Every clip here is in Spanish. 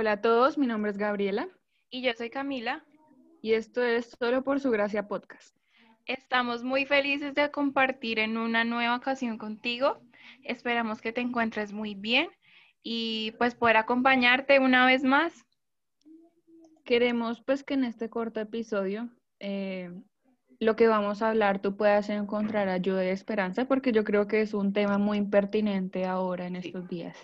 Hola a todos, mi nombre es Gabriela. Y yo soy Camila. Y esto es Solo por su gracia podcast. Estamos muy felices de compartir en una nueva ocasión contigo. Esperamos que te encuentres muy bien y pues poder acompañarte una vez más. Queremos pues que en este corto episodio eh, lo que vamos a hablar tú puedas encontrar ayuda y esperanza porque yo creo que es un tema muy pertinente ahora en estos días.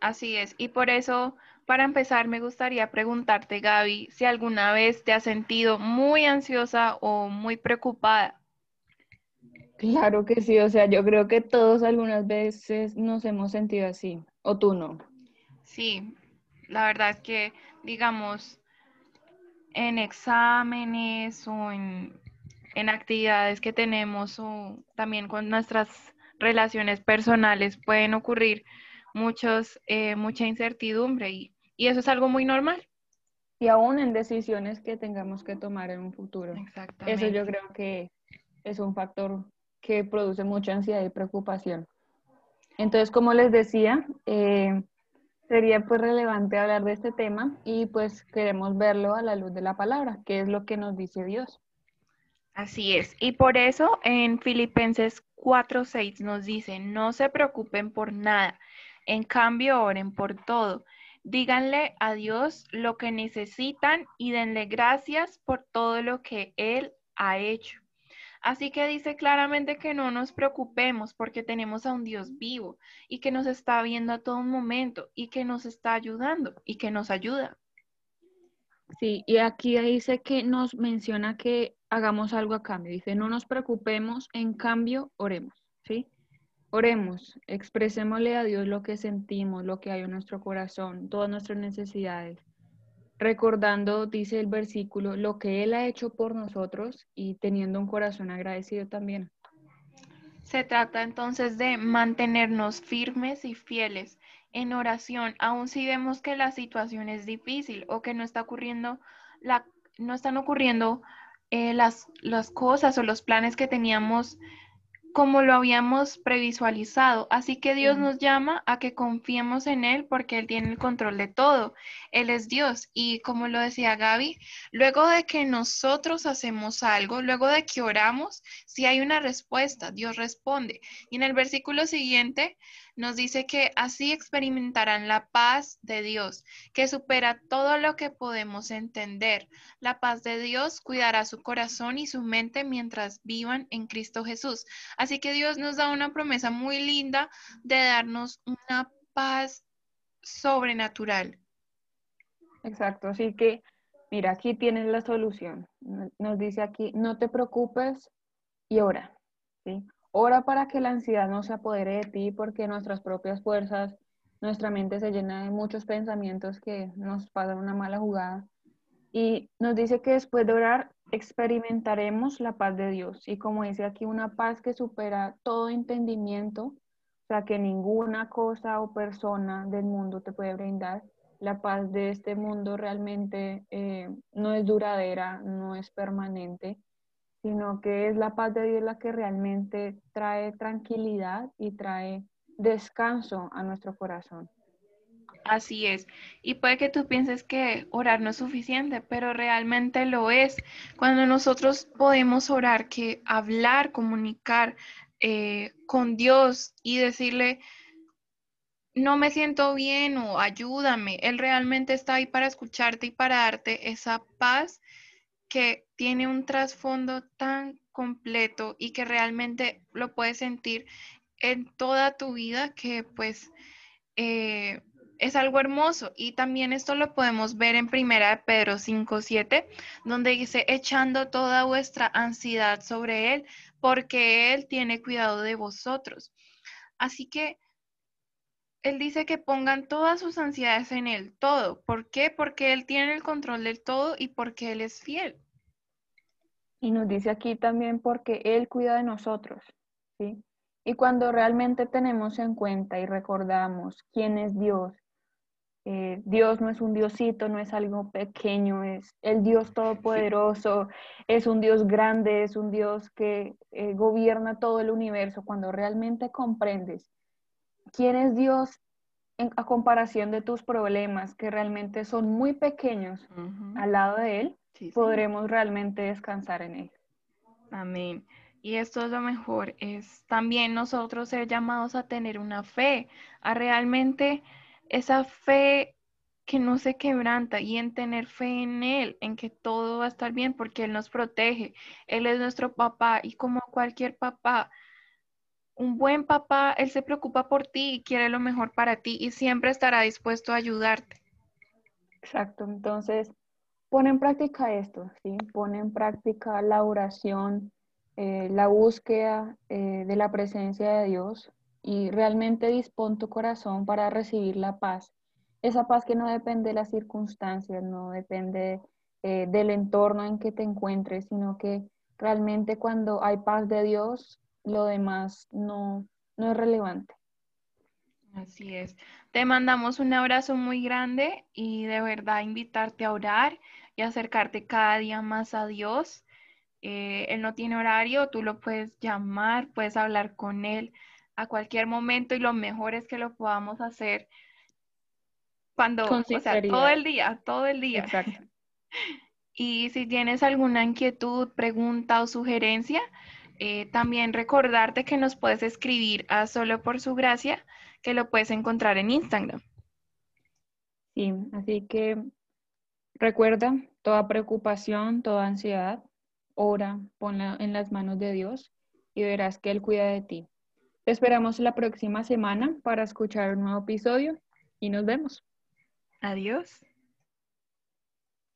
Así es, y por eso, para empezar, me gustaría preguntarte, Gaby, si alguna vez te has sentido muy ansiosa o muy preocupada. Claro que sí, o sea, yo creo que todos algunas veces nos hemos sentido así, o tú no. Sí, la verdad es que, digamos, en exámenes o en, en actividades que tenemos o también con nuestras relaciones personales pueden ocurrir muchos, eh, mucha incertidumbre y, y, eso es algo muy normal. Y aún en decisiones que tengamos que tomar en un futuro. Eso yo creo que es un factor que produce mucha ansiedad y preocupación. Entonces, como les decía, eh, sería pues relevante hablar de este tema y pues queremos verlo a la luz de la palabra, que es lo que nos dice Dios. Así es, y por eso en Filipenses 4:6 nos dice, no se preocupen por nada, en cambio, oren por todo. Díganle a Dios lo que necesitan y denle gracias por todo lo que Él ha hecho. Así que dice claramente que no nos preocupemos porque tenemos a un Dios vivo y que nos está viendo a todo momento y que nos está ayudando y que nos ayuda. Sí, y aquí dice que nos menciona que hagamos algo a cambio. Dice, no nos preocupemos, en cambio, oremos, ¿sí? Oremos, expresémosle a Dios lo que sentimos, lo que hay en nuestro corazón, todas nuestras necesidades. Recordando, dice el versículo, lo que Él ha hecho por nosotros y teniendo un corazón agradecido también. Se trata entonces de mantenernos firmes y fieles en oración, aun si vemos que la situación es difícil o que no está ocurriendo, la, no están ocurriendo eh, las, las cosas o los planes que teníamos como lo habíamos previsualizado. Así que Dios nos llama a que confiemos en Él porque Él tiene el control de todo. Él es Dios. Y como lo decía Gaby, luego de que nosotros hacemos algo, luego de que oramos, si hay una respuesta, Dios responde. Y en el versículo siguiente nos dice que así experimentarán la paz de Dios, que supera todo lo que podemos entender. La paz de Dios cuidará su corazón y su mente mientras vivan en Cristo Jesús. Así que Dios nos da una promesa muy linda de darnos una paz sobrenatural. Exacto, así que mira, aquí tienes la solución. Nos dice aquí, no te preocupes y ora. ¿sí? Ora para que la ansiedad no se apodere de ti porque nuestras propias fuerzas, nuestra mente se llena de muchos pensamientos que nos pasan una mala jugada. Y nos dice que después de orar experimentaremos la paz de Dios. Y como dice aquí, una paz que supera todo entendimiento, o sea, que ninguna cosa o persona del mundo te puede brindar. La paz de este mundo realmente eh, no es duradera, no es permanente sino que es la paz de Dios la que realmente trae tranquilidad y trae descanso a nuestro corazón. Así es. Y puede que tú pienses que orar no es suficiente, pero realmente lo es. Cuando nosotros podemos orar, que hablar, comunicar eh, con Dios y decirle, no me siento bien o ayúdame, Él realmente está ahí para escucharte y para darte esa paz que tiene un trasfondo tan completo y que realmente lo puedes sentir en toda tu vida que pues eh, es algo hermoso. Y también esto lo podemos ver en primera de Pedro 5.7, donde dice, echando toda vuestra ansiedad sobre Él, porque Él tiene cuidado de vosotros. Así que él dice que pongan todas sus ansiedades en Él, todo. ¿Por qué? Porque Él tiene el control del todo y porque Él es fiel. Y nos dice aquí también porque Él cuida de nosotros, ¿sí? Y cuando realmente tenemos en cuenta y recordamos quién es Dios, eh, Dios no es un diosito, no es algo pequeño, es el Dios todopoderoso, es un Dios grande, es un Dios que eh, gobierna todo el universo. Cuando realmente comprendes quién es Dios a comparación de tus problemas, que realmente son muy pequeños al lado de Él, podremos realmente descansar en Él. Amén. Y esto es lo mejor, es también nosotros ser llamados a tener una fe, a realmente esa fe que no se quebranta y en tener fe en Él, en que todo va a estar bien porque Él nos protege. Él es nuestro papá y como cualquier papá, un buen papá, Él se preocupa por ti y quiere lo mejor para ti y siempre estará dispuesto a ayudarte. Exacto, entonces pon en práctica esto, ¿sí? Pon en práctica la oración, eh, la búsqueda eh, de la presencia de Dios y realmente dispón tu corazón para recibir la paz. Esa paz que no depende de las circunstancias, no depende eh, del entorno en que te encuentres, sino que realmente cuando hay paz de Dios, lo demás no, no es relevante. Así es. Te mandamos un abrazo muy grande y de verdad invitarte a orar y acercarte cada día más a Dios. Eh, él no tiene horario, tú lo puedes llamar, puedes hablar con él a cualquier momento y lo mejor es que lo podamos hacer cuando, o sea, todo el día, todo el día. Exacto. Y si tienes alguna inquietud, pregunta o sugerencia, eh, también recordarte que nos puedes escribir a Solo por su gracia, que lo puedes encontrar en Instagram. Sí, así que recuerda, toda preocupación, toda ansiedad, ora, ponla en las manos de Dios y verás que Él cuida de ti. Te esperamos la próxima semana para escuchar un nuevo episodio y nos vemos. Adiós.